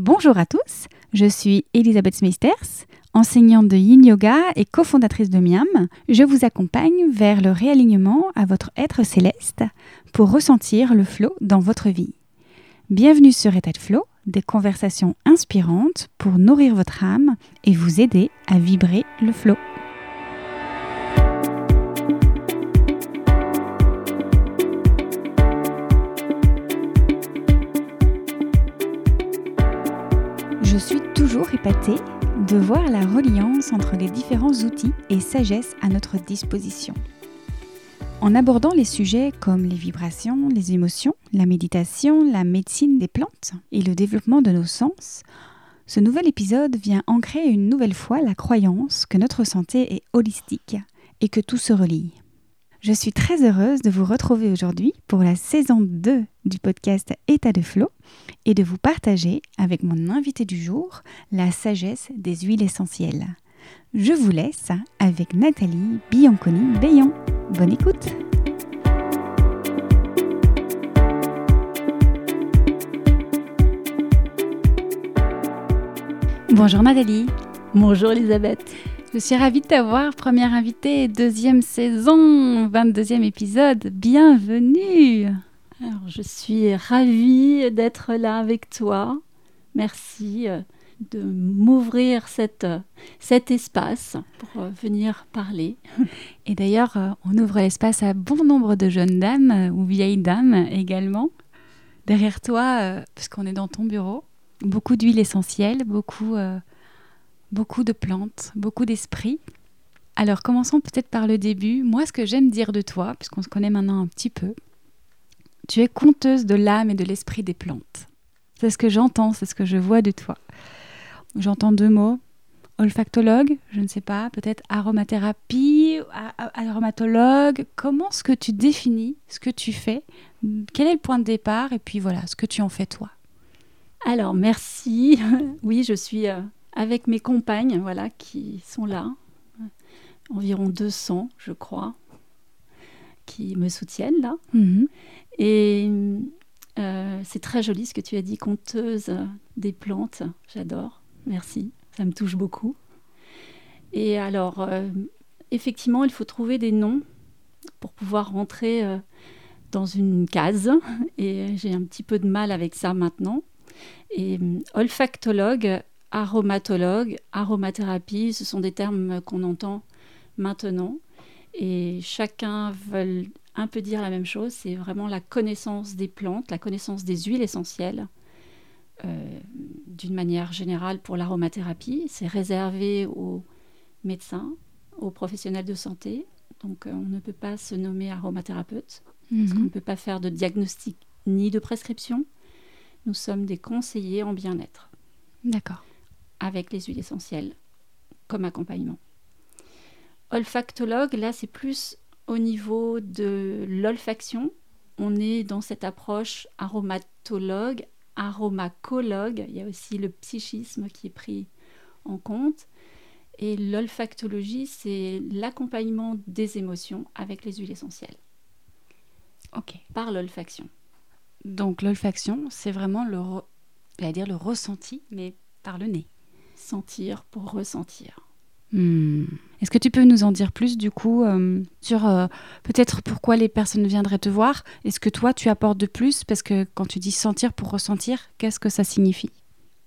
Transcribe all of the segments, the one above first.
Bonjour à tous, je suis Elisabeth Smeisters, enseignante de Yin Yoga et cofondatrice de Miam. Je vous accompagne vers le réalignement à votre être céleste pour ressentir le flow dans votre vie. Bienvenue sur État de Flow, des conversations inspirantes pour nourrir votre âme et vous aider à vibrer le flow. Toujours épatée de voir la reliance entre les différents outils et sagesse à notre disposition. En abordant les sujets comme les vibrations, les émotions, la méditation, la médecine des plantes et le développement de nos sens, ce nouvel épisode vient ancrer une nouvelle fois la croyance que notre santé est holistique et que tout se relie. Je suis très heureuse de vous retrouver aujourd'hui pour la saison 2 du podcast État de Flow et de vous partager avec mon invité du jour la sagesse des huiles essentielles. Je vous laisse avec Nathalie Bianconi-Bayon. Bonne écoute Bonjour Nathalie. Bonjour Elisabeth. Je suis ravie de t'avoir, première invitée, deuxième saison, 22e épisode. Bienvenue Alors, je suis ravie d'être là avec toi. Merci euh, de m'ouvrir euh, cet espace pour euh, venir parler. Et d'ailleurs, on ouvre l'espace à bon nombre de jeunes dames ou vieilles dames également. Derrière toi, parce qu'on est dans ton bureau, beaucoup d'huiles essentielles, beaucoup beaucoup de plantes, beaucoup d'esprit. Alors commençons peut-être par le début. Moi, ce que j'aime dire de toi, puisqu'on se connaît maintenant un petit peu, tu es conteuse de l'âme et de l'esprit des plantes. C'est ce que j'entends, c'est ce que je vois de toi. J'entends deux mots. Olfactologue, je ne sais pas, peut-être aromathérapie, aromatologue. Comment est-ce que tu définis ce que tu fais? Quel est le point de départ? Et puis voilà, ce que tu en fais toi. Alors, merci. oui, je suis euh, avec mes compagnes, voilà, qui sont là, environ 200, je crois, qui me soutiennent là. Mhm. Et euh, c'est très joli ce que tu as dit, conteuse des plantes. J'adore. Merci. Ça me touche beaucoup. Et alors, euh, effectivement, il faut trouver des noms pour pouvoir rentrer euh, dans une case. Et j'ai un petit peu de mal avec ça maintenant. Et olfactologue, aromatologue, aromathérapie, ce sont des termes qu'on entend maintenant. Et chacun veut un peu dire la même chose, c'est vraiment la connaissance des plantes, la connaissance des huiles essentielles. Euh, d'une manière générale pour l'aromathérapie, c'est réservé aux médecins, aux professionnels de santé. Donc euh, on ne peut pas se nommer aromathérapeute, parce qu'on mhm. ne peut pas faire de diagnostic ni de prescription. Nous sommes des conseillers en bien-être. D'accord avec les huiles essentielles comme accompagnement. Olfactologue, là, c'est plus au niveau de l'olfaction. On est dans cette approche aromatologue, aromacologue. Il y a aussi le psychisme qui est pris en compte. Et l'olfactologie, c'est l'accompagnement des émotions avec les huiles essentielles. Ok. Par l'olfaction. Donc l'olfaction, c'est vraiment le, dire le ressenti, mais par le nez sentir pour ressentir. Hmm. Est-ce que tu peux nous en dire plus du coup euh, sur euh, peut-être pourquoi les personnes viendraient te voir Est-ce que toi tu apportes de plus? Parce que quand tu dis sentir pour ressentir, qu'est-ce que ça signifie?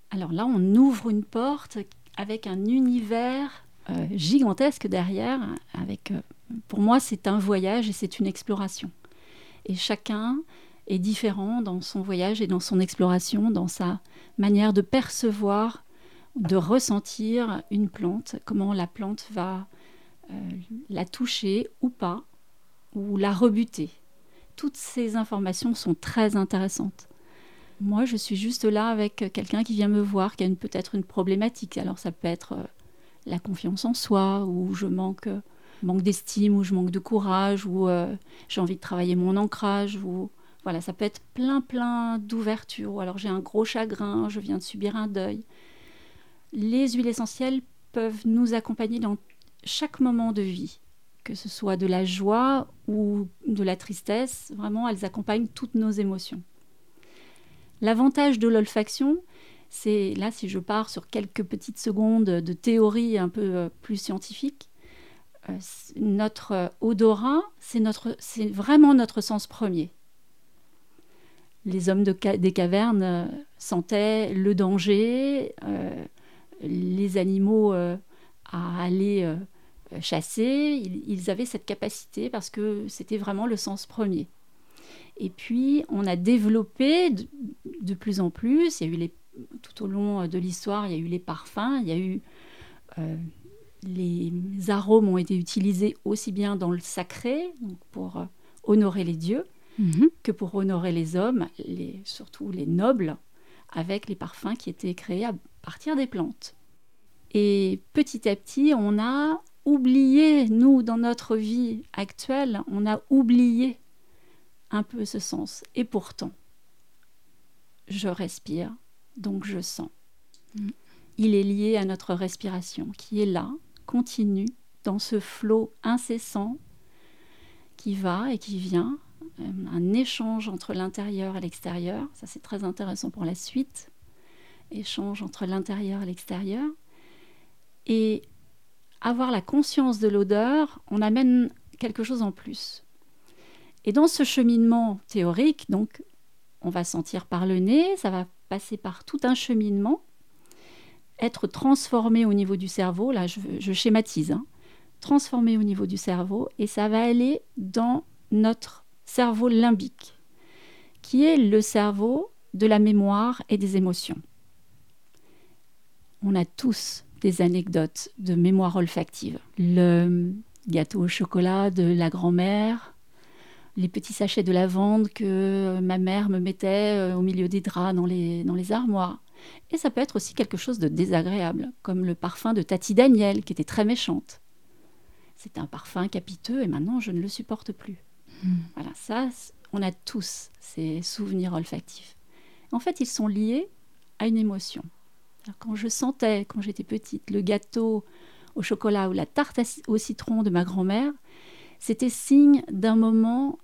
Alors là, on ouvre une porte avec un univers euh, gigantesque derrière. Avec, pour moi, c'est un voyage et c'est une exploration. Et chacun est différent dans son voyage et dans son exploration, dans sa manière de percevoir de ressentir une plante, comment la plante va euh, la toucher ou pas, ou la rebuter. Toutes ces informations sont très intéressantes. Moi, je suis juste là avec quelqu'un qui vient me voir, qui a peut-être une problématique. Alors ça peut être euh, la confiance en soi, ou je manque, manque d'estime, ou je manque de courage, ou euh, j'ai envie de travailler mon ancrage, ou voilà, ça peut être plein plein d'ouvertures. Ou alors j'ai un gros chagrin, je viens de subir un deuil les huiles essentielles peuvent nous accompagner dans chaque moment de vie, que ce soit de la joie ou de la tristesse. Vraiment, elles accompagnent toutes nos émotions. L'avantage de l'olfaction, C'est là, si je pars sur quelques petites secondes de théorie un peu euh, plus scientifique, euh, notre odorat, c'est vraiment notre sens premier. Les hommes des cavernes euh, sentaient le danger, les animaux à aller chasser, ils, avaient cette capacité parce que c'était vraiment le sens premier. Et puis, on a développé de, plus en plus, il y a eu les, tout au long de l'histoire, il y a eu les parfums, il y a eu... Euh, les arômes ont été utilisés aussi bien dans le sacré, pour euh, honorer les dieux, mhm. que pour honorer les hommes, les, surtout les nobles, avec les parfums qui étaient créés à partir des plantes. Et petit à petit, on a oublié, nous, dans notre vie actuelle, on a oublié un peu ce sens. Et pourtant, je respire, donc je sens. Mm. Il est lié à notre respiration qui est là, continue, dans ce flot incessant qui va et qui vient, euh, un échange entre l'intérieur et l'extérieur. Ça, c'est très intéressant pour la suite. Échange entre l'intérieur et l'extérieur. Et avoir la conscience de l'odeur, on amène quelque chose en plus. Et dans ce cheminement théorique, donc, on va sentir par le nez, ça va passer par tout un cheminement, être transformé au niveau du cerveau, là je, schématise, hein, transformé au niveau du cerveau, et ça va aller dans notre cerveau limbique, qui est le cerveau de la mémoire et des émotions. On a tous des anecdotes de mémoire olfactive. Le gâteau au chocolat de la grand-mère, les petits sachets de lavande que ma mère me mettait euh, au milieu des draps dans les, dans les armoires. Et ça peut être aussi quelque chose de désagréable, comme le parfum de Tati Daniel, qui était très méchante. C'est un parfum capiteux et maintenant je ne le supporte plus. Hmm. Voilà, ça, on a tous ces souvenirs olfactifs. En fait, ils sont liés à une émotion. Quand je sentais, quand j'étais petite, le gâteau au chocolat ou la tarte au citron de ma grand-mère, c'était signe d'un moment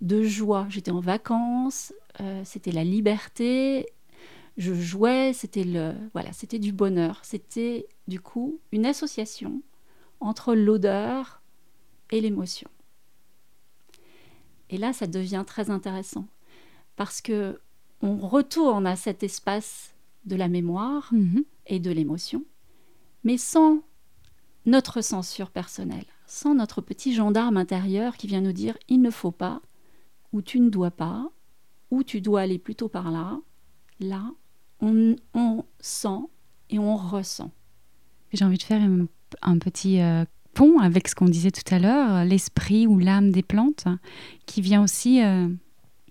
de joie. J'étais en vacances, euh, c'était la liberté, je jouais, c'était le voilà, c'était du bonheur. C'était du coup une association entre l'odeur et l'émotion. Et là, ça devient très intéressant parce que on retourne à cet espace de la mémoire mhm. et de l'émotion, mais sans notre censure personnelle, sans notre petit gendarme intérieur qui vient nous dire il ne faut pas, ou tu ne dois pas, ou tu dois aller plutôt par là. Là, on, sent et on ressent. J'ai envie de faire un, petit euh, pont avec ce qu'on disait tout à l'heure, l'esprit ou l'âme des plantes, qui vient aussi euh,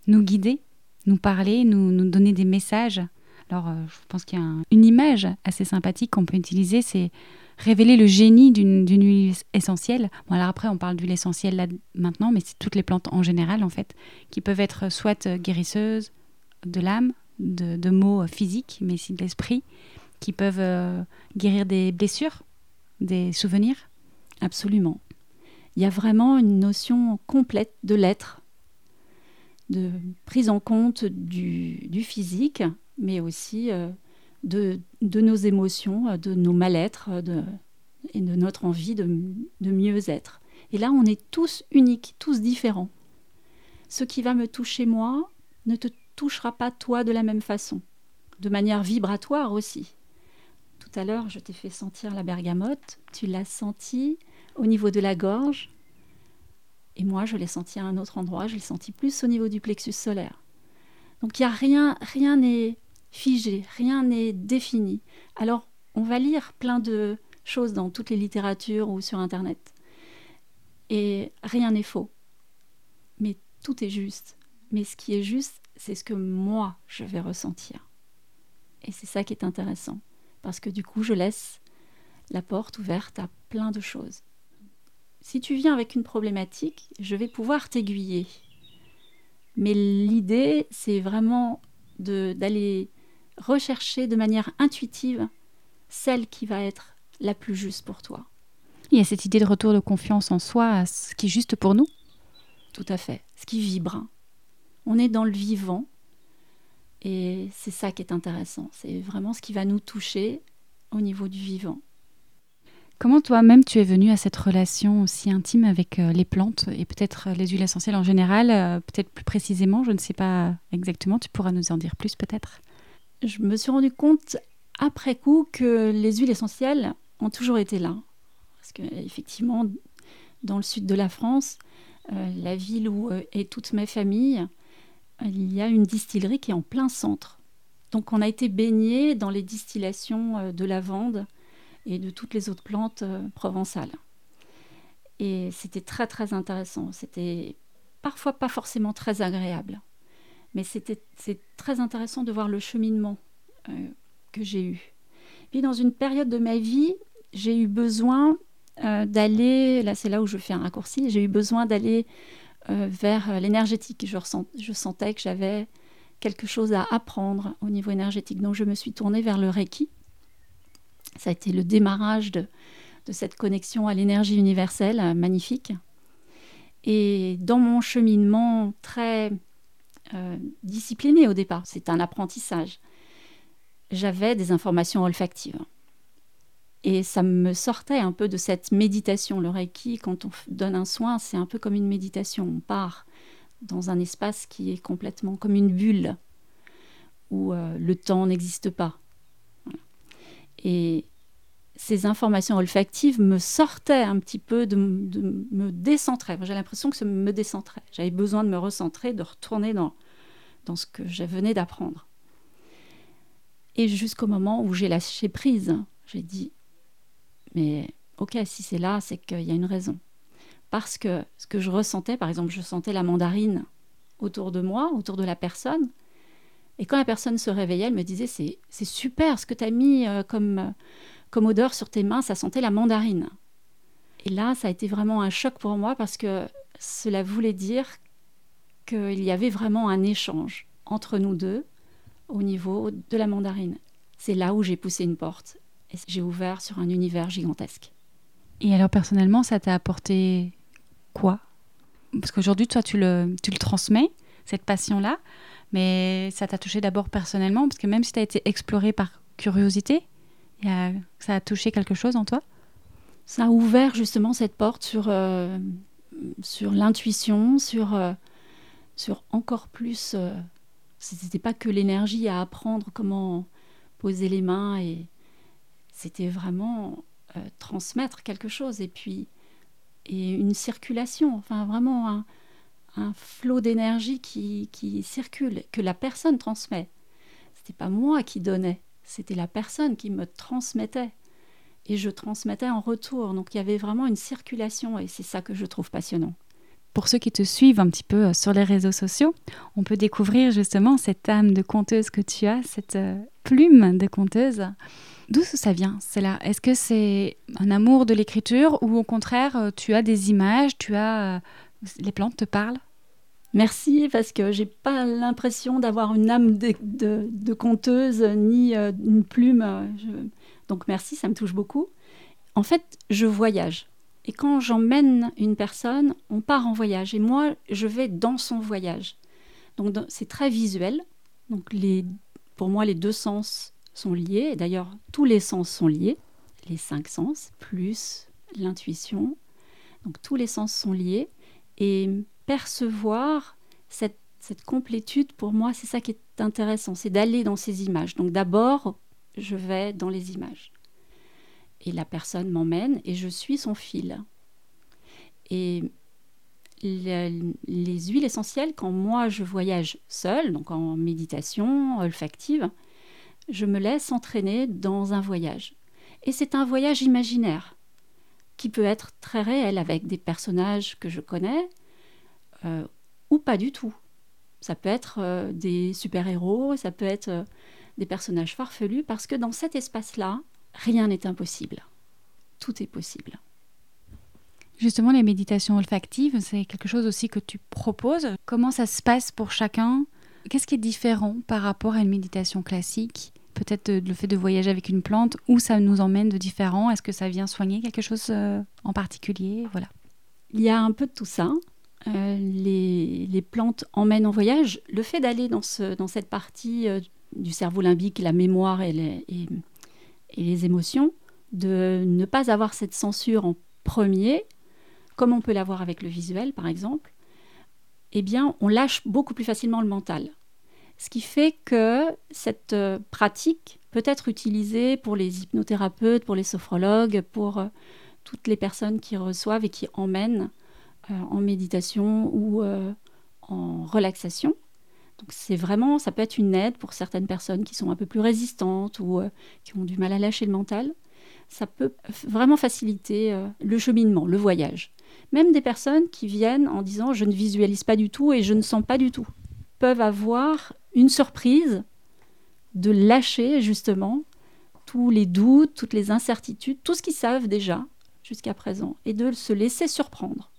nous guider, nous parler, nous, nous donner des messages alors, euh, je pense qu'il y a une image assez sympathique qu'on peut utiliser, c'est révéler le génie d'une huile essentielle. Bon, alors après, on parle d'huile essentielle là maintenant, mais c'est toutes les plantes en général, en fait, qui peuvent être soit guérisseuses de l'âme, de, mots physiques, mais aussi de l'esprit, qui peuvent euh, guérir des blessures, des souvenirs. Absolument. Il y a vraiment une notion complète de l'être, de prise en compte du physique mais aussi euh, de, nos émotions, euh, de nos mal-être euh, et de notre envie de, de mieux être. Et là, on est tous uniques, tous différents. Ce qui va me toucher moi ne te touchera pas toi de la même façon, de manière vibratoire aussi. Tout à l'heure, je t'ai fait sentir la bergamote, tu l'as senti au niveau de la gorge, et moi, je l'ai senti à un autre endroit, je l'ai senti plus au niveau du plexus solaire. Donc il y a rien, rien n'est figé, rien n'est défini. Alors, on va lire plein de choses dans toutes les littératures ou sur Internet. Et rien n'est faux. Mais tout est juste. Mais ce qui est juste, c'est ce que moi, je vais ressentir. Et c'est ça qui est intéressant. Parce que du coup, je laisse la porte ouverte à plein de choses. Si tu viens avec une problématique, je vais pouvoir t'aiguiller. Mais l'idée, c'est vraiment d'aller rechercher de manière intuitive celle qui va être la plus juste pour toi. Il y a cette idée de retour de confiance en soi, ce qui est juste pour nous? Tout à fait, ce qui vibre. On est dans le vivant. Et c'est ça qui est intéressant. C'est vraiment ce qui va nous toucher au niveau du vivant. Comment toi-même tu es venu à cette relation aussi intime avec euh, les plantes et peut-être les huiles essentielles en général, euh, peut-être plus précisément, je ne sais pas exactement, tu pourras nous en dire plus peut-être? Je me suis rendu compte après coup que les huiles essentielles ont toujours été là. Parce qu'effectivement, dans le sud de la France, la ville où est toute ma famille, il y a une distillerie qui est en plein centre. Donc on a été baigné dans les distillations de lavande et de toutes les autres plantes euh, provençales. Et c'était très très intéressant. C'était parfois pas forcément très agréable, mais c'est très intéressant de voir le cheminement euh, que j'ai eu. Puis dans une période de ma vie, j'ai eu besoin euh, d'aller, là c'est là où je fais un raccourci, j'ai eu besoin d'aller vers l'énergétique. Je, je sentais que j'avais quelque chose à apprendre au niveau énergétique. Donc je me suis tournée vers le Reiki ça a été le démarrage de, cette connexion à l'énergie universelle euh, magnifique. Et dans mon cheminement très euh, discipliné au départ, c'est un apprentissage, j'avais des informations olfactives. Et ça me sortait un peu de cette méditation. Le Reiki, quand on donne un soin, c'est un peu comme une méditation. On part dans un espace qui est complètement comme une bulle, où euh, le temps n'existe pas. Et ces informations olfactives me sortaient un petit peu, de, me décentraient. J'ai l'impression que ça me décentrait. J'avais besoin de me recentrer, de retourner dans, dans ce que je venais d'apprendre. Et jusqu'au moment où j'ai lâché prise, j'ai dit, mais ok, si c'est là, c'est qu'il y a une raison. Parce que ce que je ressentais, par exemple, je sentais la mandarine autour de moi, autour de la personne, et quand la personne se réveillait, elle me disait c'est, super ce que tu as mis euh, comme, comme odeur sur tes mains, ça sentait la mandarine. Et là, ça a été vraiment un choc pour moi parce que cela voulait dire qu'il y avait vraiment un échange entre nous deux au niveau de la mandarine. C'est là où j'ai poussé une porte et j'ai ouvert sur un univers gigantesque. Et alors personnellement, ça t'a apporté quoi? Parce qu'aujourd'hui, toi, tu le, transmets, cette passion-là. Mais ça t'a touché d'abord personnellement, parce que même si tu as été exploré par curiosité, ça a touché quelque chose en toi? Ça a ouvert justement cette porte sur, euh, sur l'intuition, sur, euh, sur encore plus. Euh, c'était pas que l'énergie à apprendre comment poser les mains, et c'était vraiment transmettre quelque chose, et puis et une circulation, enfin vraiment un, un flot d'énergie qui, circule, que la personne transmet. C'était pas moi qui donnais, c'était la personne qui me transmettait. Et je transmettais en retour. Donc il y avait vraiment une circulation et c'est ça que je trouve passionnant. Pour ceux qui te suivent un petit peu euh, sur les réseaux sociaux, on peut découvrir justement cette âme de conteuse que tu as, cette euh, plume de conteuse. D'où ça vient C'est là. Est-ce que c'est un amour de l'écriture ou au contraire euh, tu as des images, tu as les plantes te parlent? Merci parce que j'ai pas l'impression d'avoir une âme de, conteuse ni euh, une plume. Euh, donc merci, ça me touche beaucoup. En fait, je voyage. Et quand j'emmène une personne, on part en voyage. Et moi, je vais dans son voyage. Donc c'est très visuel. Donc les, pour moi, les deux sens sont liés. D'ailleurs, tous les sens sont liés. Les cinq sens, plus l'intuition. Donc tous les sens sont liés. Et percevoir cette, complétude, pour moi, c'est ça qui est intéressant, c'est d'aller dans ces images. Donc d'abord, je vais dans les images. Et la personne m'emmène et je suis son fil. Et les, huiles essentielles, quand moi je voyage seule, donc en méditation olfactive, je me laisse entraîner dans un voyage. Et c'est un voyage imaginaire qui peut être très réel avec des personnages que je connais, euh, ou pas du tout. Ça peut être euh, des super-héros, ça peut être euh, des personnages farfelus, parce que dans cet espace-là, rien n'est impossible. Tout est possible. Justement, les méditations olfactives, c'est quelque chose aussi que tu proposes. Comment ça se passe pour chacun? Qu'est-ce qui est différent par rapport à une méditation classique? Peut-être le fait de voyager avec une plante, où ça nous emmène de différent? Est-ce que ça vient soigner quelque chose en particulier? Voilà. Il y a un peu de tout ça. Euh, les, plantes emmènent en voyage. Le fait d'aller dans, cette partie euh, du cerveau limbique, la mémoire et les, émotions, de ne pas avoir cette censure en premier, comme on peut l'avoir avec le visuel par exemple, eh bien on lâche beaucoup plus facilement le mental. Ce qui fait que cette euh, pratique peut être utilisée pour les hypnothérapeutes, pour les sophrologues, pour toutes les personnes qui reçoivent et qui emmènent en méditation ou euh, en relaxation. Donc c'est vraiment, ça peut être une aide pour certaines personnes qui sont un peu plus résistantes ou euh, qui ont du mal à lâcher le mental. Ça peut vraiment faciliter le cheminement, le voyage. Même des personnes qui viennent en disant je ne visualise pas du tout et je ne sens pas du tout peuvent avoir une surprise de lâcher justement tous les doutes, toutes les incertitudes, tout ce qu'ils savent déjà jusqu'à présent et de se laisser surprendre.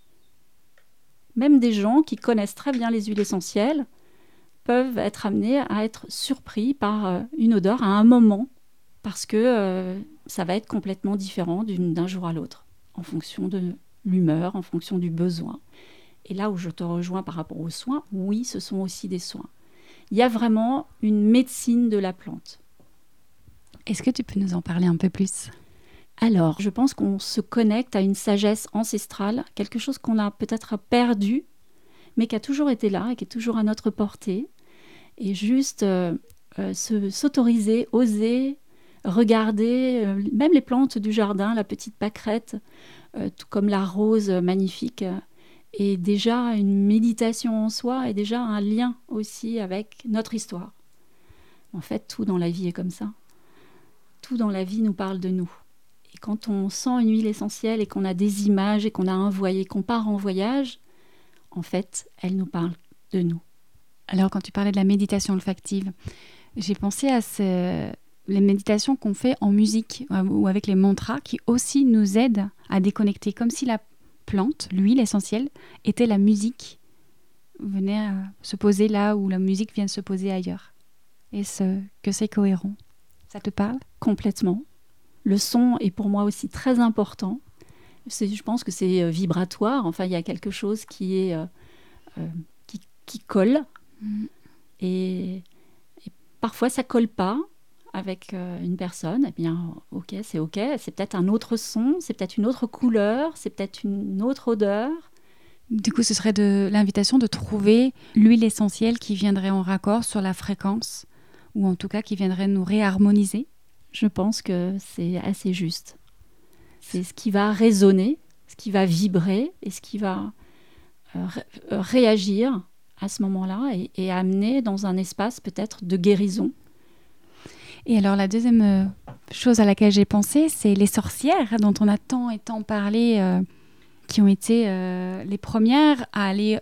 Même des gens qui connaissent très bien les huiles essentielles peuvent être amenés à être surpris par euh, une odeur à un moment parce que euh, ça va être complètement différent d'un jour à l'autre en fonction de l'humeur, en fonction du besoin. Et là où je te rejoins par rapport aux soins, oui, ce sont aussi des soins. Il y a vraiment une médecine de la plante. Est-ce que tu peux nous en parler un peu plus? Alors, je pense qu'on se connecte à une sagesse ancestrale, quelque chose qu'on a peut-être perdu, mais qui a toujours été là et qui est toujours à notre portée. Et juste euh, euh, s'autoriser, oser regarder, euh, même les plantes du jardin, la petite pâquerette, tout comme la rose magnifique, est déjà une méditation en soi et déjà un lien aussi avec notre histoire. En fait, tout dans la vie est comme ça. Tout dans la vie nous parle de nous quand on sent une huile essentielle et qu'on a des images et qu'on a un voyage, qu'on part en voyage, en fait, elle nous parle de nous. Alors, quand tu parlais de la méditation olfactive, j'ai pensé à les méditations qu'on fait en musique ou avec les mantras qui aussi nous aident à déconnecter, comme si la plante, l'huile essentielle, était la musique, venait se poser là où la musique vient se poser ailleurs. Et ce, que c'est cohérent. Ça te parle? Complètement. Le son est pour moi aussi très important. Je pense que c'est euh, vibratoire. Enfin, il y a quelque chose qui est euh, euh, qui, colle. Mm. Et, parfois, ça colle pas avec une personne. Eh bien, ok, c'est ok. C'est peut-être un autre son, c'est peut-être une autre couleur, c'est peut-être une autre odeur. Du coup, ce serait de l'invitation de trouver l'huile essentielle qui viendrait en raccord sur la fréquence, ou en tout cas qui viendrait nous réharmoniser je pense que c'est assez juste. C'est ce qui va résonner, ce qui va vibrer et ce qui va euh, euh, réagir à ce moment-là et, amener dans un espace peut-être de guérison. Et alors la deuxième euh, chose à laquelle j'ai pensé, c'est les sorcières dont on a tant et tant parlé, qui ont été les premières à aller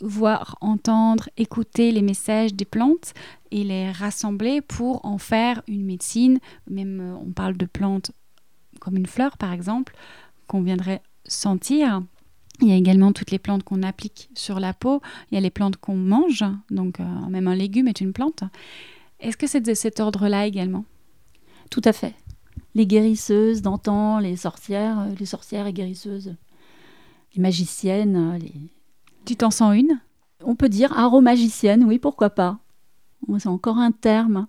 voir, entendre, écouter les messages des plantes et les rassembler pour en faire une médecine. Même euh, on parle de plantes comme une fleur par exemple, qu'on viendrait sentir. Il y a également toutes les plantes qu'on applique sur la peau. Il y a les plantes qu'on mange, donc euh, même un légume est une plante. Est-ce que c'est de cet ordre-là également? Tout à fait. Les guérisseuses d'antan, les sorcières, euh, les sorcières et guérisseuses, les magiciennes, les, tu t'en sens une? On peut dire aromagicienne, oui, pourquoi pas. C'est encore un terme.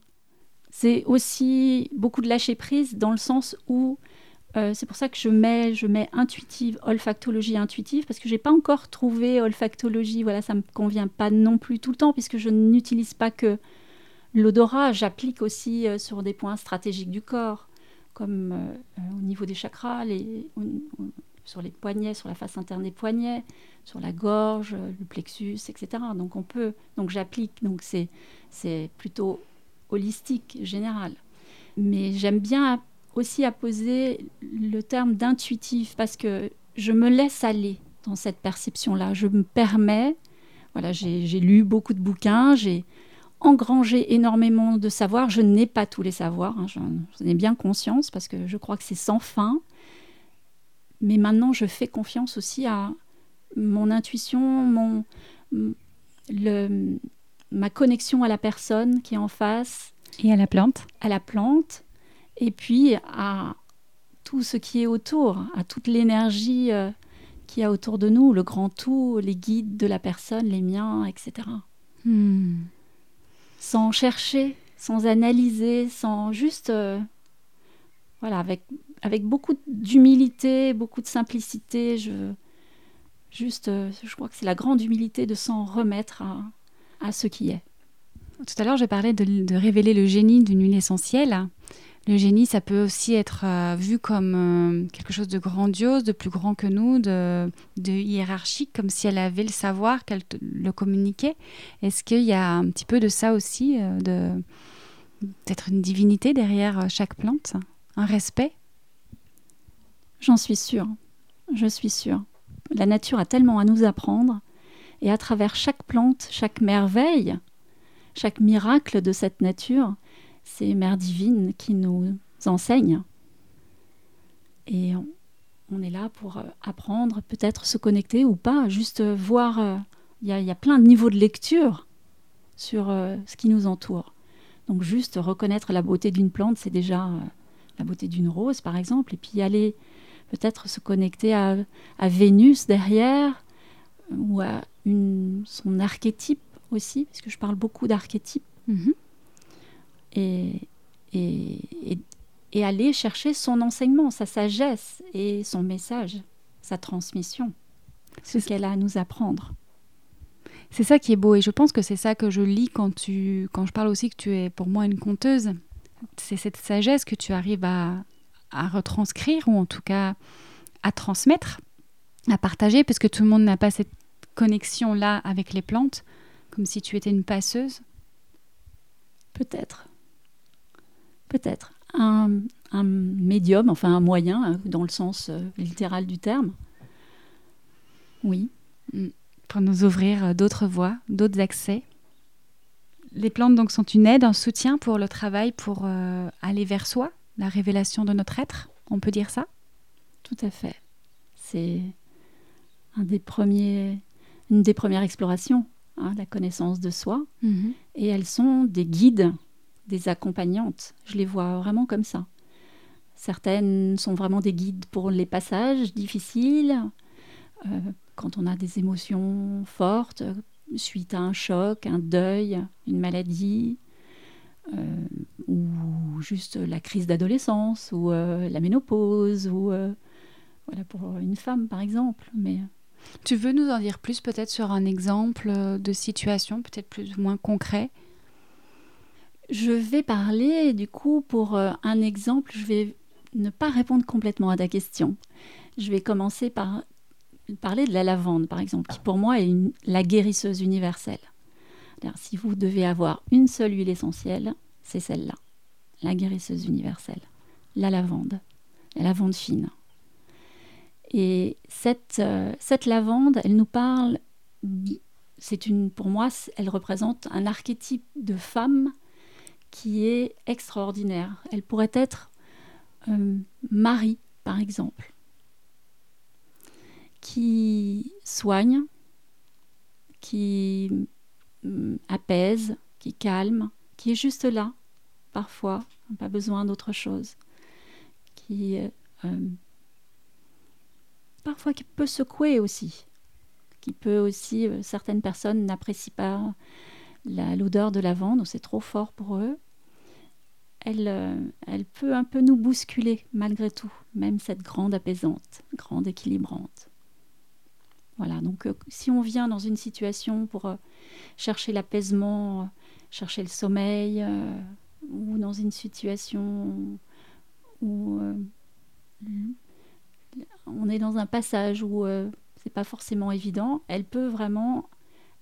C'est aussi beaucoup de lâcher prise dans le sens où euh, c'est pour ça que je mets, je mets intuitive, olfactologie intuitive, parce que j'ai pas encore trouvé olfactologie. Voilà, ça me convient pas non plus tout le temps, puisque je n'utilise pas que l'odorat. J'applique aussi euh, sur des points stratégiques du corps, comme euh, au niveau des chakras, les, sur les poignets, sur la face interne des poignets, sur la gorge, le plexus, etc. Donc on peut, donc j'applique, donc c'est c'est plutôt holistique, général. Mais j'aime bien aussi apposer le terme d'intuitif parce que je me laisse aller dans cette perception-là. Je me permets, voilà, j'ai lu beaucoup de bouquins, j'ai engrangé énormément de savoir. Je n'ai pas tous les savoirs, hein, j'en ai bien conscience parce que je crois que c'est sans fin. Mais maintenant, je fais confiance aussi à mon intuition, mon, le, ma connexion à la personne qui est en face. Et à la plante. À la plante. Et puis à tout ce qui est autour, à toute l'énergie euh, qu'il y a autour de nous, le grand tout, les guides de la personne, les miens, etc. Hmm. Sans chercher, sans analyser, sans juste... Euh, voilà, avec, avec beaucoup d'humilité, beaucoup de simplicité, je, juste, euh, je crois que c'est la grande humilité de s'en remettre à, à ce qui est. Tout à l'heure, je parlais de, révéler le génie d'une huile essentielle. Le génie, ça peut aussi être euh, vu comme euh, quelque chose de grandiose, de plus grand que nous, de, hiérarchique, comme si elle avait le savoir, qu'elle le communiquait. Est-ce qu'il y a un petit peu de ça aussi, d'être une divinité derrière chaque plante, un respect? J'en suis sûre. Je suis sûre. La nature a tellement à nous apprendre, et à travers chaque plante, chaque merveille, chaque miracle de cette nature, c'est Mère divine qui nous enseigne. Et on, est là pour euh, apprendre, peut-être se connecter ou pas, juste voir. Euh, il y, a plein de niveaux de lecture sur euh, ce qui nous entoure. Donc juste reconnaître la beauté d'une plante, c'est déjà la beauté d'une rose, par exemple, et puis aller peut-être se connecter à, Vénus derrière, ou à une, son archétype aussi, parce que je parle beaucoup d'archétypes. Mhm. Et, et, et, aller chercher son enseignement, sa sagesse et son message, sa transmission, ce qu'elle a à nous apprendre. C'est ça qui est beau et je pense que c'est ça que je lis quand, tu, quand je parle aussi que tu es pour moi une conteuse. C'est cette sagesse que tu arrives à, à retranscrire ou en tout cas à transmettre, à partager, parce que tout le monde n'a pas cette connexion-là avec les plantes, comme si tu étais une passeuse Peut-être. Peut-être. Un, médium, enfin un moyen, hein, dans le sens euh, littéral du terme. Oui. Mm. Pour nous ouvrir euh, d'autres voies, d'autres accès. Les plantes donc sont une aide, un soutien pour le travail, pour euh, aller vers soi, la révélation de notre être, on peut dire ça? Tout à fait. C'est un des premiers, une des premières explorations, hein, la connaissance de soi. Mhm. Et elles sont des guides, des accompagnantes. Je les vois vraiment comme ça. Certaines sont vraiment des guides pour les passages difficiles, euh, quand on a des émotions fortes, suite à un choc, un deuil, une maladie, ou juste la crise d'adolescence, ou euh, la ménopause, ou euh, voilà pour une femme par exemple. Mais tu veux nous en dire plus peut-être sur un exemple de situation, peut-être plus ou moins concret? Je vais parler du coup pour un exemple. Je vais ne pas répondre complètement à ta question. Je vais commencer par parler de la lavande, par exemple, qui pour moi est la guérisseuse universelle. Si vous devez avoir une seule huile essentielle, c'est celle-là, la guérisseuse universelle, la lavande, la lavande fine. Et cette, euh, lavande, elle nous parle, c'est une, pour moi, elle représente un archétype de femme qui est extraordinaire. Elle pourrait être euh, Marie, par exemple, qui soigne, qui apaise, qui calme, qui est juste là, parfois, pas besoin d'autre chose, qui euh, parfois qui peut secouer aussi, qui peut aussi, euh, certaines personnes n'apprécient pas l'odeur de lavande, c'est trop fort pour eux. Euh, elle peut un peu nous bousculer malgré tout, même cette grande apaisante, grande équilibrante. Voilà, donc si on vient dans une situation pour chercher l'apaisement, chercher le sommeil, euh, ou dans une situation où euh, on est dans un passage où euh, c'est pas forcément évident, elle peut vraiment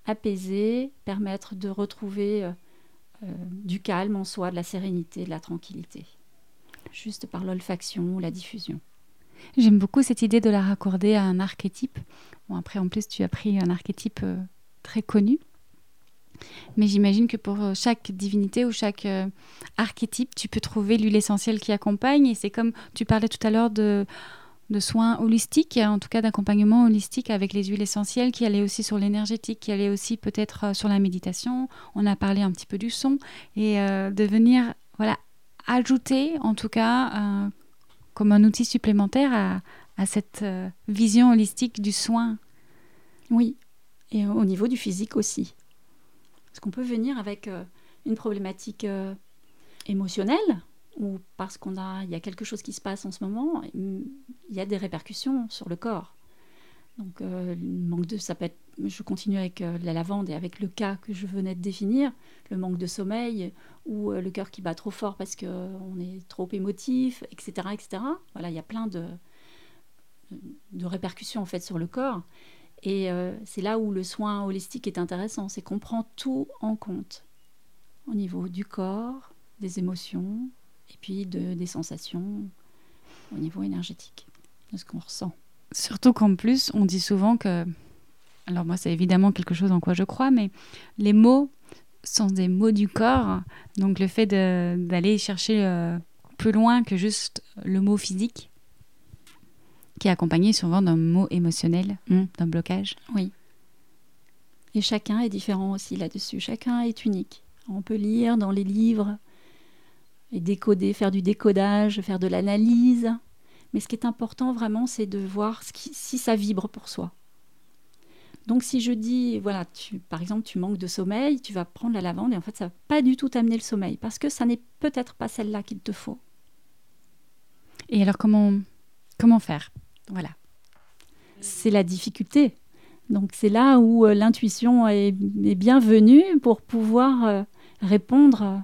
apaiser, permettre de retrouver du calme en soi, de la sérénité, de la tranquillité, juste par l'olfaction ou la diffusion. J'aime beaucoup cette idée de la raccorder à un archétype. Bon, après, en plus, tu as pris un archétype très connu. Mais j'imagine que pour euh, chaque divinité ou chaque euh, archétype, tu peux trouver l'huile essentielle qui accompagne. Et c'est comme tu parlais tout à l'heure de, soins holistiques, en tout cas d'accompagnement holistique avec les huiles essentielles qui allaient aussi sur l'énergétique, qui allaient aussi peut-être euh, sur la méditation. On a parlé un petit peu du son et de venir voilà, ajouter en tout cas comme un outil supplémentaire à, à cette euh, vision holistique du soin. Oui, et au niveau du physique aussi. Parce qu'on peut venir avec euh, une problématique euh, émotionnelle ou parce qu'on a, il y a quelque chose qui se passe en ce moment, il y a des répercussions sur le corps. Donc, le manque de, ça peut être, je continue avec la lavande et avec le cas que je venais de définir, le manque de sommeil ou le cœur qui bat trop fort parce qu'on est trop émotif, etc., etc. Voilà, il y a plein de, de répercussions en fait sur le corps. Et euh, c'est là où le soin holistique est intéressant, c'est qu'on prend tout en compte au niveau du corps, des émotions et puis de, des sensations au niveau énergétique, de ce qu'on ressent. Surtout qu'en plus, on dit souvent que, alors moi c'est évidemment quelque chose en quoi je crois, mais les mots sont des mots du corps, donc le fait d'aller chercher euh, plus loin que juste le mot physique, qui est accompagné souvent d'un mot émotionnel, hmm. d'un blocage. Oui. Et chacun est différent aussi là-dessus. Chacun est unique. On peut lire dans les livres et décoder, faire du décodage, faire de l'analyse. Mais ce qui est important vraiment, c'est de voir si ça vibre pour soi. Donc si je dis, voilà, tu, par exemple, tu manques de sommeil, tu vas prendre la lavande et en fait, ça va pas du tout t'amener le sommeil parce que ça n'est peut-être pas celle-là qu'il te faut. Et alors comment, comment faire? Voilà. C'est la difficulté. Donc c'est là où euh, l'intuition est, bienvenue pour pouvoir euh, répondre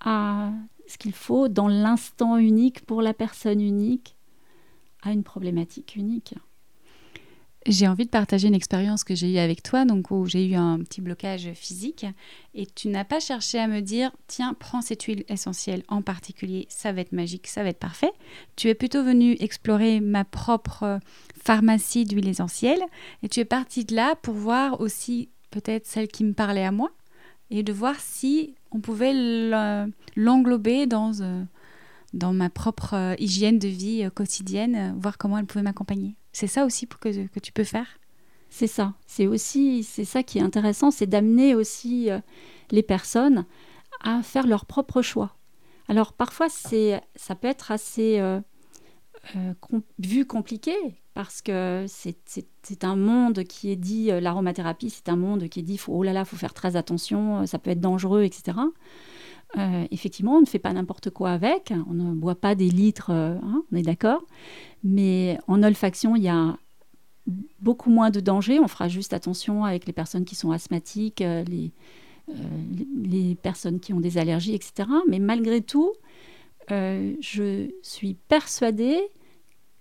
à ce qu'il faut dans l'instant unique pour la personne unique, à une problématique unique. J'ai envie de partager une expérience que j'ai eue avec toi, donc où j'ai eu un petit blocage physique, et tu n'as pas cherché à me dire tiens, prends cette huile essentielle en particulier, ça va être magique, ça va être parfait. Tu es plutôt venu explorer ma propre pharmacie d'huile essentielle, et tu es parti de là pour voir aussi peut-être celle qui me parlait à moi, et de voir si on pouvait l'englober dans, euh, dans ma propre euh, hygiène de vie euh, quotidienne, voir comment elle pouvait m'accompagner. C'est ça aussi que, tu peux faire? C'est ça. C'est aussi, c'est ça qui est intéressant, c'est d'amener aussi euh, les personnes à faire leur propre choix. Alors parfois, c'est, ça peut être assez euh, euh, vu compliqué parce que c'est, un monde qui est dit, l'aromathérapie, c'est un monde qui est dit, faut, oh là là, faut faire très attention, ça peut être dangereux, etc. effectivement, on ne fait pas n'importe quoi avec, on ne boit pas des litres, hein, on est d'accord. Mais en olfaction, il y a beaucoup moins de danger. On fera juste attention avec les personnes qui sont asthmatiques, euh, euh, les, personnes qui ont des allergies, etc. Mais malgré tout, euh, je suis persuadée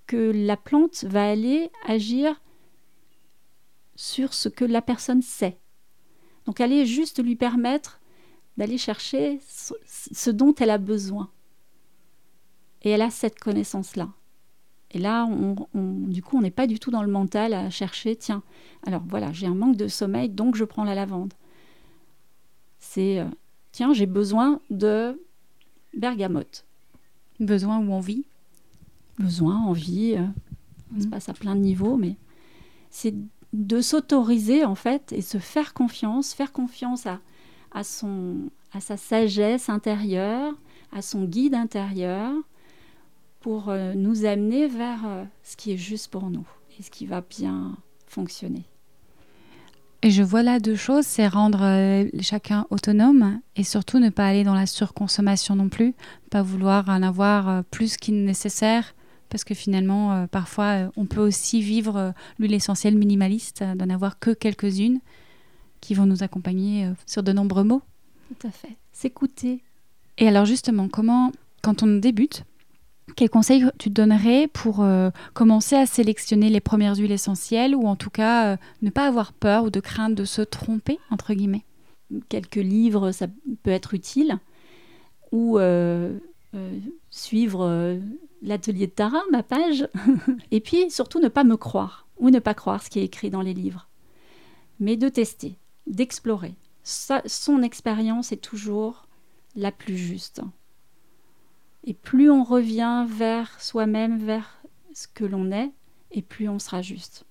que la plante va aller agir sur ce que la personne sait. Donc aller juste lui permettre d'aller chercher ce dont elle a besoin. Et elle a cette connaissance-là. Et là, on, du coup, on n'est pas du tout dans le mental à chercher, tiens, alors voilà, j'ai un manque de sommeil, donc je prends la lavande. C'est, euh, tiens, j'ai besoin de bergamote. Besoin ou envie? Besoin, envie, euh, ça se mm. passe à plein de niveaux, mais c'est de s'autoriser, en fait, et se faire confiance, faire confiance à, à, son, à sa sagesse intérieure, à son guide intérieur, pour euh, nous amener vers euh, ce qui est juste pour nous et ce qui va bien fonctionner. Et je vois là deux choses, c'est rendre euh, chacun autonome et surtout ne pas aller dans la surconsommation non plus, pas vouloir en avoir plus qu'il nécessaire, parce que finalement, parfois, on peut aussi vivre l'huile essentielle minimaliste, d'en avoir que quelques-unes qui vont nous accompagner sur de nombreux mots. Tout à fait, s'écouter. Et alors justement, comment, quand on débute, quel conseil tu donnerais pour euh, commencer à sélectionner les premières huiles essentielles ou en tout cas euh, ne pas avoir peur ou de crainte de se tromper, entre guillemets? Quelques livres, ça peut être utile. Ou euh, suivre l'atelier de Tara, ma page. Et puis surtout ne pas me croire ou ne pas croire ce qui est écrit dans les livres. Mais de tester, d'explorer. Son expérience est toujours la plus juste. Et plus on revient vers soi-même, vers ce que l'on est, et plus on sera juste,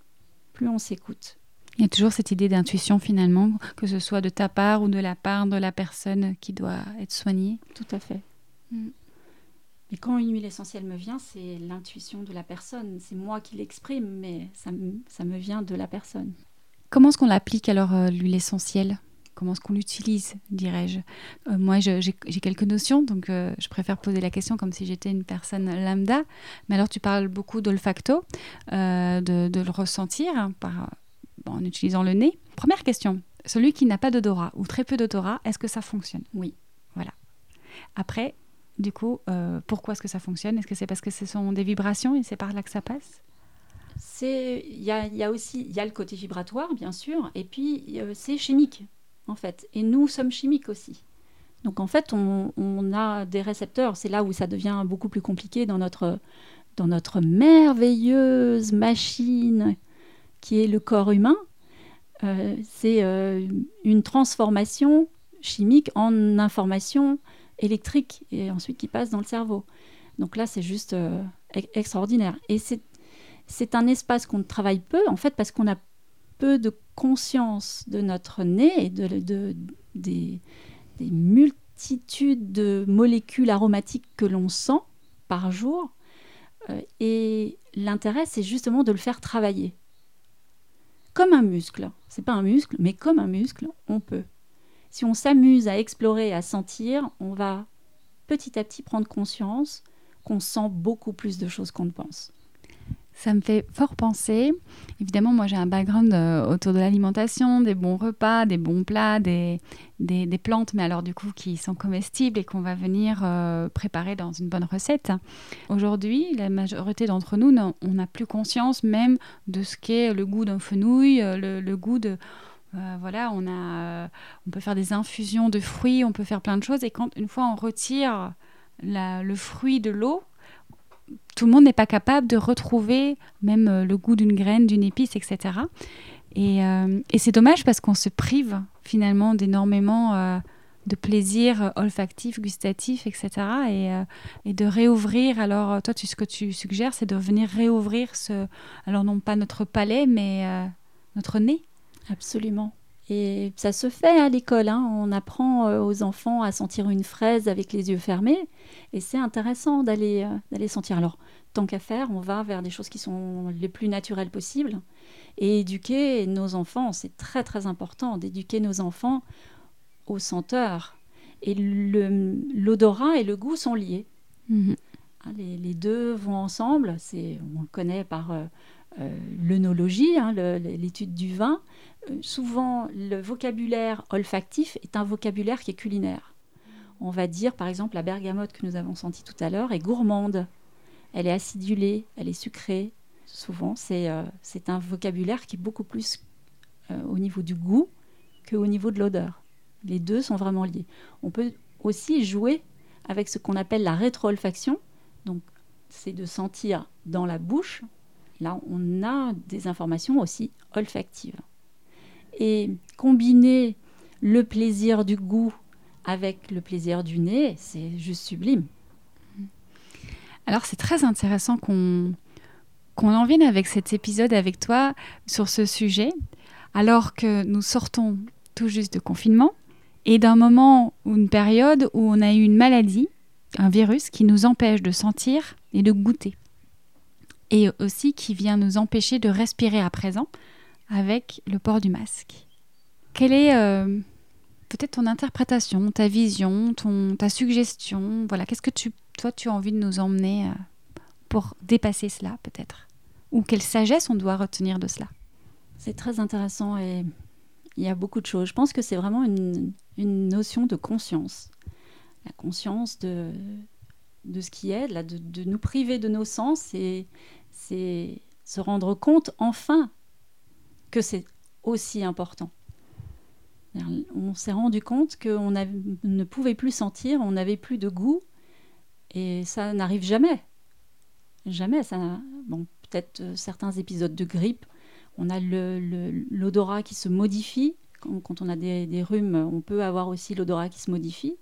plus on s'écoute. Il y a toujours cette idée d'intuition finalement, que ce soit de ta part ou de la part de la personne qui doit être soignée. Tout à fait. Mm. Mais quand une huile essentielle me vient, c'est l'intuition de la personne. C'est moi qui l'exprime, mais ça, ça, me vient de la personne. Comment est-ce qu'on l'applique alors, l'huile essentielle? Comment est-ce qu'on l'utilise, dirais-je? Euh, moi, j'ai quelques notions, donc euh, je préfère poser la question comme si j'étais une personne lambda. Mais alors, tu parles beaucoup d'olfacto, euh, de, le ressentir hein, en utilisant le nez. Première question, celui qui n'a pas d'odorat ou très peu d'odorat, est-ce que ça fonctionne? Oui. Voilà. Après, du coup, pourquoi est-ce que ça fonctionne? Est-ce que c'est parce que ce sont des vibrations et c'est par là que ça passe? Il y a, aussi il y a le côté vibratoire bien sûr et puis c'est chimique en fait. Et nous sommes chimiques aussi. Donc en fait, on, a des récepteurs. C'est là où ça devient beaucoup plus compliqué dans notre, dans notre merveilleuse machine qui est le corps humain. Euh, c'est euh, une transformation chimique en information électrique et ensuite qui passe dans le cerveau. Donc là, c'est juste euh, extraordinaire. Et c'est un espace qu'on travaille peu, en fait, parce qu'on a peu de conscience de notre nez et de, des, multitudes de molécules aromatiques que l'on sent par jour. Euh, et l'intérêt, c'est justement de le faire travailler. Comme un muscle. C'est pas un muscle, mais comme un muscle, on peut. Si on s'amuse à explorer, à sentir, on va petit à petit prendre conscience qu'on sent beaucoup plus de choses qu'on ne pense. Ça me fait fort penser. Évidemment, moi j'ai un background euh, autour de l'alimentation, des bons repas, des bons plats, des, des, plantes, mais alors du coup qui sont comestibles et qu'on va venir euh, préparer dans une bonne recette. Aujourd'hui, la majorité d'entre nous, on n'a plus conscience même de ce qu'est le goût d'un fenouil, euh, le, goût de... voilà, on, a, on peut faire des infusions de fruits, on peut faire plein de choses. Et quand une fois on retire le fruit de l'eau, tout le monde n'est pas capable de retrouver même euh, le goût d'une graine, d'une épice, etc. Euh, et, c'est dommage parce qu'on se prive finalement d'énormément euh, de plaisir olfactif, gustatif, etc. Et, de réouvrir. Alors, toi, ce que tu suggères, c'est de venir réouvrir ce. Alors, non pas notre palais, mais notre nez. Absolument. Et ça se fait à l'école. Hein. On apprend euh, aux enfants à sentir une fraise avec les yeux fermés. Et c'est intéressant d'aller euh, d'aller sentir. Alors, tant qu'à faire, on va vers des choses qui sont les plus naturelles possibles. Et éduquer nos enfants, c'est très très important d'éduquer nos enfants aux senteurs. Et l'odorat et le goût sont liés. Mhm. Hein, les, deux vont ensemble. On le connaît par euh, l'œnologie, hein, l'étude du vin souvent, le vocabulaire olfactif est un vocabulaire qui est culinaire. On va dire, par exemple, la bergamote que nous avons sentie tout à l'heure est gourmande. Elle est acidulée, elle est sucrée. Souvent, c'est euh, un vocabulaire qui est beaucoup plus euh, au niveau du goût qu'au niveau de l'odeur. Les deux sont vraiment liés. On peut aussi jouer avec ce qu'on appelle la rétro-olfaction. Donc, c'est de sentir dans la bouche. Là, on a des informations aussi olfactives et combiner le plaisir du goût avec le plaisir du nez, c'est juste sublime. Alors c'est très intéressant qu'on qu'on en vienne avec cet épisode avec toi sur ce sujet, alors que nous sortons tout juste de confinement et d'un moment ou une période où on a eu une maladie, un virus qui nous empêche de sentir et de goûter, et aussi qui vient nous empêcher de respirer à présent, avec le port du masque. Quelle est euh, peut-être ton interprétation, ta vision, ton, ta suggestion? Voilà, qu'est-ce que tu, toi, tu as envie de nous emmener euh, pour dépasser cela, peut-être? Ou quelle sagesse on doit retenir de cela? C'est très intéressant et il y a beaucoup de choses. Je pense que c'est vraiment une, une, notion de conscience. La conscience de, de ce qui est, de, de nous priver de nos sens et c'est se rendre compte enfin que c'est aussi important. On s'est rendu compte qu'on ne pouvait plus sentir, on n'avait plus de goût, et ça n'arrive jamais. Jamais. Bon, peut-être euh, certains épisodes de grippe, on a l'odorat qui se modifie. Quand, on a des, rhumes, on peut avoir aussi l'odorat qui se modifie,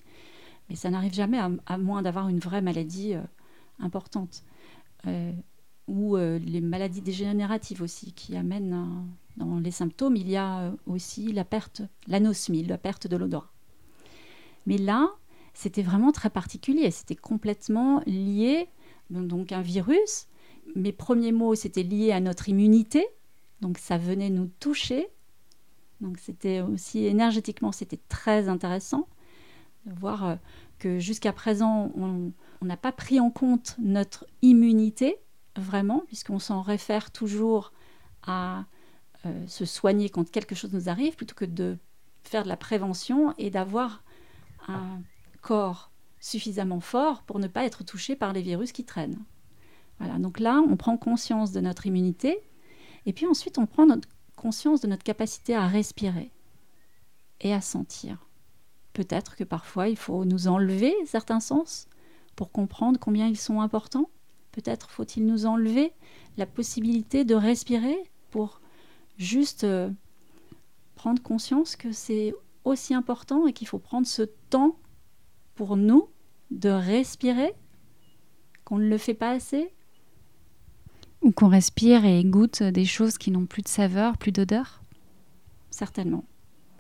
mais ça n'arrive jamais à, moins d'avoir une vraie maladie euh, importante. Euh, ou les maladies dégénératives aussi, qui amènent dans les symptômes, il y a euh, aussi la perte, l'anosmie, la perte de l'odorat. Mais là, c'était vraiment très particulier. C'était complètement lié, donc un virus. Mes premiers mots, c'était lié à notre immunité. Donc ça venait nous toucher. Donc c'était aussi énergétiquement, c'était très intéressant de voir euh, que jusqu'à présent, on n'a pas pris en compte notre immunité, vraiment, puisqu'on s'en réfère toujours à euh, se soigner quand quelque chose nous arrive, plutôt que de faire de la prévention et d'avoir un corps suffisamment fort pour ne pas être touché par les virus qui traînent. Voilà, donc là, on prend conscience de notre immunité, et puis ensuite, on prend notre conscience de notre capacité à respirer et à sentir. Peut-être que parfois, il faut nous enlever certains sens pour comprendre combien ils sont importants. Peut-être faut-il nous enlever la possibilité de respirer pour juste euh, prendre conscience que c'est aussi important et qu'il faut prendre ce temps pour nous de respirer, qu'on ne le fait pas assez. Ou qu'on respire et goûte des choses qui n'ont plus de saveur, plus d'odeur Certainement.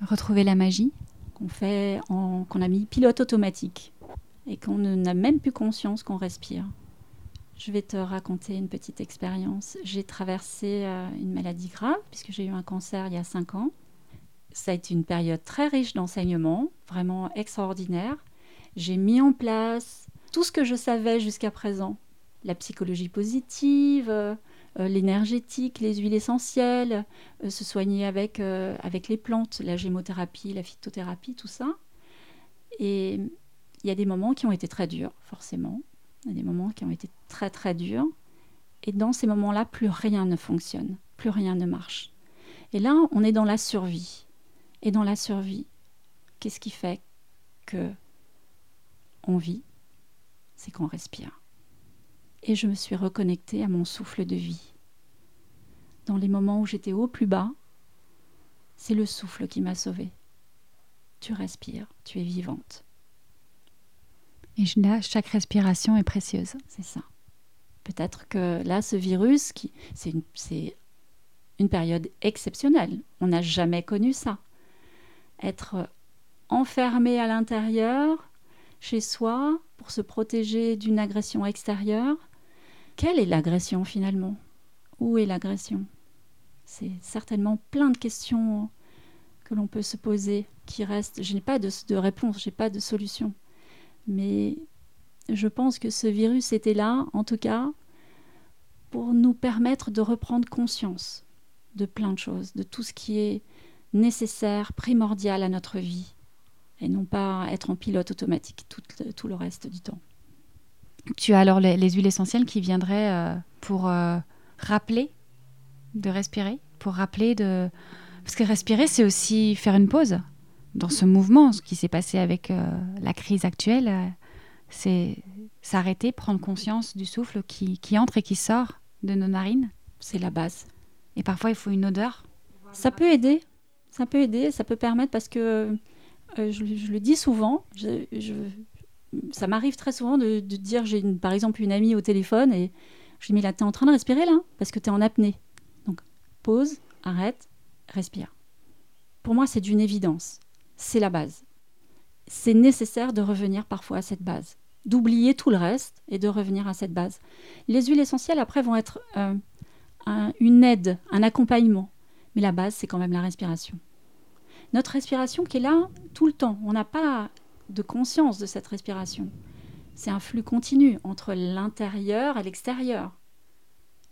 Retrouver la magie Qu'on fait, qu'on a mis pilote automatique et qu'on n'a même plus conscience qu'on respire. Je vais te raconter une petite expérience. J'ai traversé euh, une maladie grave puisque j'ai eu un cancer il y a cinq ans. Ça a été une période très riche d'enseignement, vraiment extraordinaire. J'ai mis en place tout ce que je savais jusqu'à présent. La psychologie positive, euh, euh, l'énergétique, les huiles essentielles, euh, se soigner avec, avec les plantes, la gémothérapie, la phytothérapie, tout ça. Et il y a des moments qui ont été très durs, forcément. Il y a des moments qui ont été très très durs. Et dans ces moments-là, plus rien ne fonctionne, plus rien ne marche. Et là, on est dans la survie. Et dans la survie, qu'est-ce qui fait que on vit, c'est qu'on respire. Et je me suis reconnectée à mon souffle de vie. Dans les moments où j'étais au plus bas, c'est le souffle qui m'a sauvée. Tu respires, tu es vivante. Et là, chaque respiration est précieuse. C'est ça. Peut-être que là, ce virus, qui, c'est, une, période exceptionnelle. On n'a jamais connu ça. Être enfermé à l'intérieur, chez soi pour se protéger d'une agression extérieure. Quelle est l'agression finalement? Où est l'agression? C'est certainement plein de questions que l'on peut se poser qui restent. Je n'ai pas de, de réponse, je n'ai pas de solution. Mais je pense que ce virus était là, en tout cas, pour nous permettre de reprendre conscience de plein de choses, de tout ce qui est nécessaire, primordial à notre vie et non pas être en pilote automatique tout, le reste du temps. Tu as alors les, huiles essentielles qui viendraient euh, pour euh, rappeler de respirer, pour rappeler de... Parce que respirer, c'est aussi faire une pause dans ce mouvement, ce qui s'est passé avec euh, la crise actuelle, c'est s'arrêter, prendre conscience du souffle qui, qui entre et qui sort de nos narines. C'est la base. Et parfois, il faut une odeur. Ça peut aider. Ça peut aider, ça peut permettre parce que euh, je, le dis souvent, ça m'arrive très souvent de, dire, j'ai par exemple une amie au téléphone et je lui dis, mais là, tu es en train de respirer là, parce que tu es en apnée. Donc, pause, arrête, respire. Pour moi, c'est d'une évidence. C'est la base. C'est nécessaire de revenir parfois à cette base, d'oublier tout le reste et de revenir à cette base. Les huiles essentielles, après, vont être euh, une aide, un accompagnement. Mais la base, c'est quand même la respiration notre respiration qui est là tout le temps. On n'a pas de conscience de cette respiration. C'est un flux continu entre l'intérieur et l'extérieur.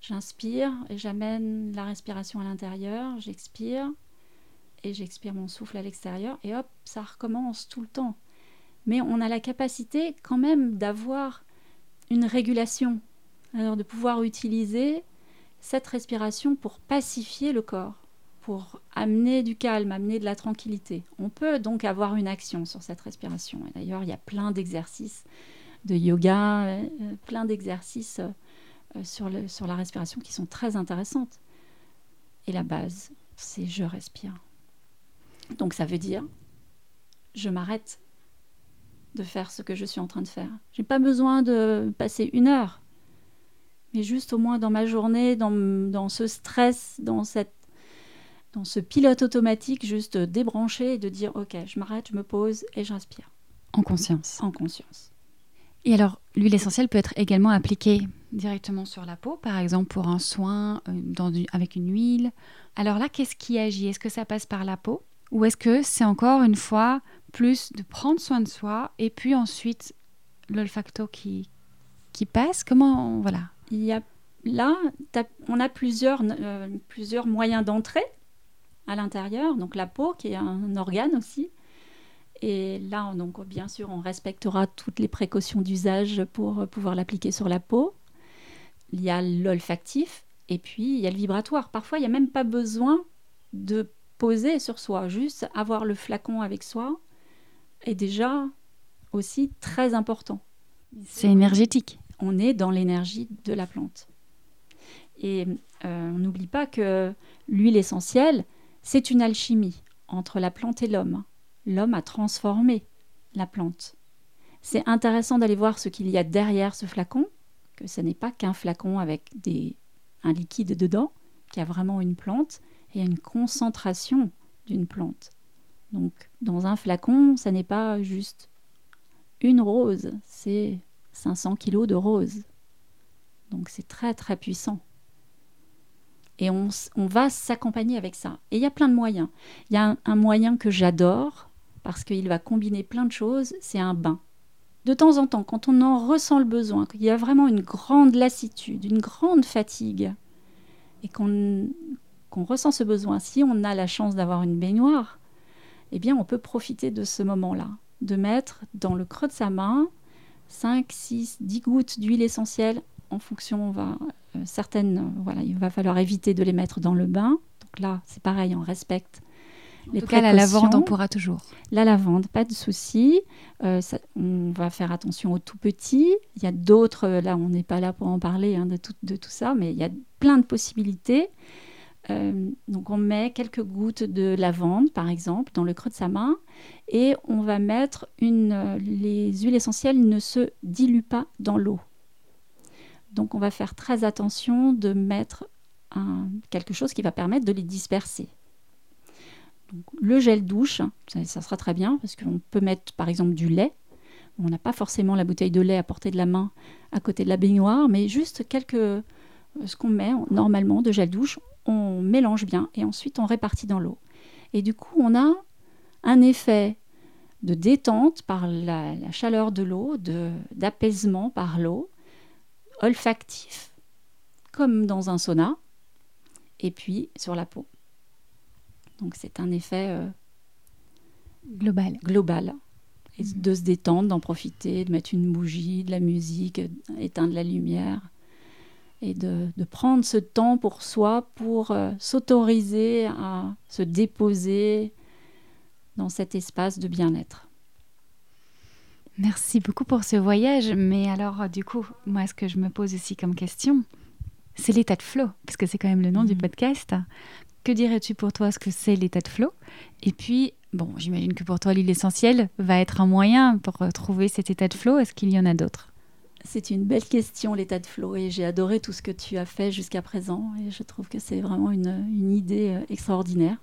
J'inspire et j'amène la respiration à l'intérieur, j'expire et j'expire mon souffle à l'extérieur et hop, ça recommence tout le temps. Mais on a la capacité quand même d'avoir une régulation, alors de pouvoir utiliser cette respiration pour pacifier le corps pour amener du calme, amener de la tranquillité. On peut donc avoir une action sur cette respiration. D'ailleurs, il y a plein d'exercices de yoga, euh, plein d'exercices euh, sur, le, sur la respiration qui sont très intéressantes. Et la base, c'est je respire. Donc ça veut dire, je m'arrête de faire ce que je suis en train de faire. J'ai pas besoin de passer une heure, mais juste au moins dans ma journée, dans, dans ce stress, dans cette dans ce pilote automatique, juste débrancher et de dire ok, je m'arrête, je me pose et j'inspire. En conscience. En conscience. Et alors, l'huile essentielle peut être également appliquée directement sur la peau, par exemple pour un soin euh, avec une huile. Alors là, qu'est-ce qui agit? Est-ce que ça passe par la peau? Ou est-ce que c'est encore une fois plus de prendre soin de soi et puis ensuite l'olfacto qui, qui passe? Comment voilà Il y a là, on a plusieurs, euh, plusieurs moyens d'entrée à l'intérieur. Donc la peau qui est un organe aussi. Et là, donc, bien sûr, on respectera toutes les précautions d'usage pour pouvoir l'appliquer sur la peau. Il y a l'olfactif et puis il y a le vibratoire. Parfois, il n'y a même pas besoin de poser sur soi, juste avoir le flacon avec soi est déjà aussi très important. C'est énergétique. On est dans l'énergie de la plante. Et euh, on n'oublie pas que l'huile essentielle, c'est une alchimie entre la plante et l'homme. L'homme a transformé la plante. C'est intéressant d'aller voir ce qu'il y a derrière ce flacon, que ce n'est pas qu'un flacon avec des, un liquide dedans, qu'il y a vraiment une plante et une concentration d'une plante. Donc dans un flacon, ça n'est pas juste une rose, c'est 500 kilos de rose. Donc c'est très très puissant. Et on, va s'accompagner avec ça. Et il y a plein de moyens. Il y a un, moyen que j'adore, parce qu'il va combiner plein de choses, c'est un bain. De temps en temps, quand on en ressent le besoin, qu'il y a vraiment une grande lassitude, une grande fatigue, et qu'on ressent ce besoin, si on a la chance d'avoir une baignoire, eh bien on peut profiter de ce moment-là, de mettre dans le creux de sa main 5, 6, 10 gouttes d'huile essentielle en fonction, on va, euh, certaines, euh, voilà, il va falloir éviter de les mettre dans le bain. Donc là, c'est pareil, on respecte les tout la lavande, on pourra toujours. La lavande, pas de souci. Euh, on va faire attention aux tout petits. Il y a d'autres, là, on n'est pas là pour en parler hein, de, tout, de tout ça, mais il y a plein de possibilités. Donc on met quelques gouttes de lavande, par exemple, dans le creux de sa main, et on va mettre une. les huiles essentielles ne se diluent pas dans l'eau. Donc on va faire très attention de mettre quelque chose qui va permettre de les disperser. le gel douche, ça, sera très bien parce qu'on peut mettre par exemple du lait. On n'a pas forcément la bouteille de lait à portée de la main à côté de la baignoire, mais juste quelques, euh, ce qu'on met normalement de gel douche, on mélange bien et ensuite on répartit dans l'eau. Et du coup, on a un effet de détente par la, la chaleur de l'eau, d'apaisement par l'eau, olfactif, comme dans un sauna, et puis sur la peau. Donc c'est un effet euh, global. global. Et mhm. de se détendre, d'en profiter, de mettre une bougie, de la musique, éteindre la lumière. Et de, prendre ce temps pour soi, pour euh, s'autoriser à se déposer dans cet espace de bien-être. Merci beaucoup pour ce voyage. Mais alors, du coup, moi, ce que je me pose aussi comme question, c'est l'état de flow, parce que c'est quand même le nom du mhm. podcast. Que dirais-tu pour toi ce que c'est l'état de flow? Et puis, bon, j'imagine que pour toi, l'huile essentielle va être un moyen pour trouver cet état de flow. Est-ce qu'il y en a d'autres? C'est une belle question, l'état de flow, et j'ai adoré tout ce que tu as fait jusqu'à présent, et je trouve que c'est vraiment une, idée euh, extraordinaire,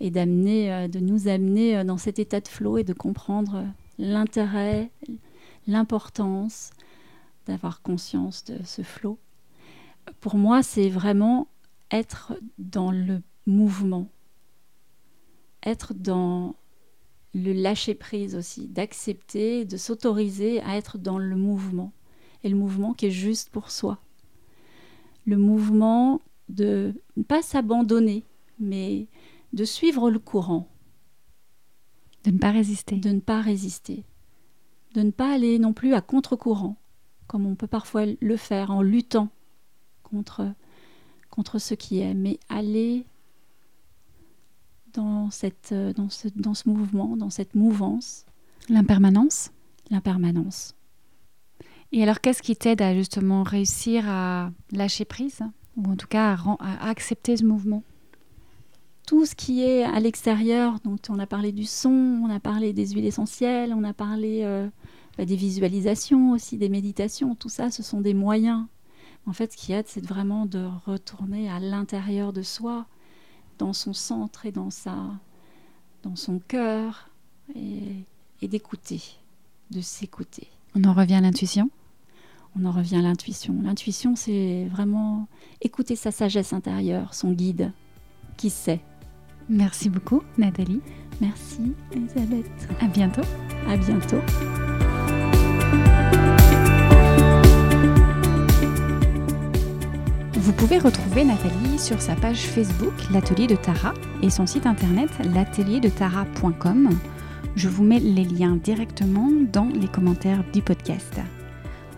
et d'amener, euh, de nous amener euh, dans cet état de flow et de comprendre l'intérêt, l'importance d'avoir conscience de ce flot. Pour moi, c'est vraiment être dans le mouvement, être dans le lâcher prise aussi, d'accepter, de s'autoriser à être dans le mouvement. Et le mouvement qui est juste pour soi. Le mouvement de ne pas s'abandonner, mais de suivre le courant. De ne pas résister. De ne pas résister. De ne pas aller non plus à contre-courant, comme on peut parfois le faire en luttant contre, contre ce qui est, mais aller dans, cette, dans, ce, dans ce mouvement, dans cette mouvance. L'impermanence L'impermanence. Et alors, qu'est-ce qui t'aide à justement réussir à lâcher prise, ou en tout cas à, accepter ce mouvement? Tout ce qui est à l'extérieur, on a parlé du son, on a parlé des huiles essentielles, on a parlé euh, bah, des visualisations aussi, des méditations, tout ça, ce sont des moyens. En fait, ce qui aide, c'est vraiment de retourner à l'intérieur de soi, dans son centre et dans, sa, dans son cœur, et, d'écouter. de s'écouter. On en revient à l'intuition On en revient à l'intuition. L'intuition, c'est vraiment écouter sa sagesse intérieure, son guide, qui sait. Merci beaucoup, Nathalie. Merci, Elisabeth. À bientôt. À bientôt. Vous pouvez retrouver Nathalie sur sa page Facebook L'Atelier de Tara et son site internet l'atelierdetara.com. Je vous mets les liens directement dans les commentaires du podcast.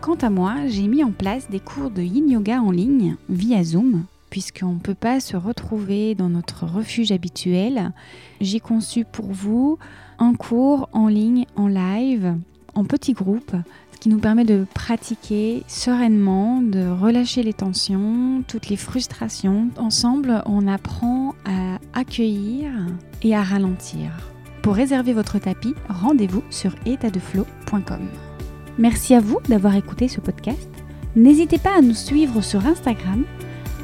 Quant à moi, j'ai mis en place des cours de yin yoga en ligne via Zoom puisqu'on ne peut pas se retrouver dans notre refuge habituel. J'ai conçu pour vous un cours en ligne, en live, en petit groupe, ce qui nous permet de pratiquer sereinement, de relâcher les tensions, toutes les frustrations. Ensemble, on apprend à accueillir et à ralentir. Pour réserver votre tapis, rendez-vous sur étatdeflow.com. Merci à vous d'avoir écouté ce podcast. N'hésitez pas à nous suivre sur Instagram,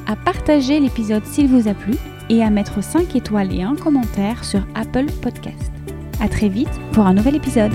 à partager l'épisode s'il vous a plu et à mettre 5 étoiles et un commentaire sur Apple Podcast. À très vite pour un nouvel épisode.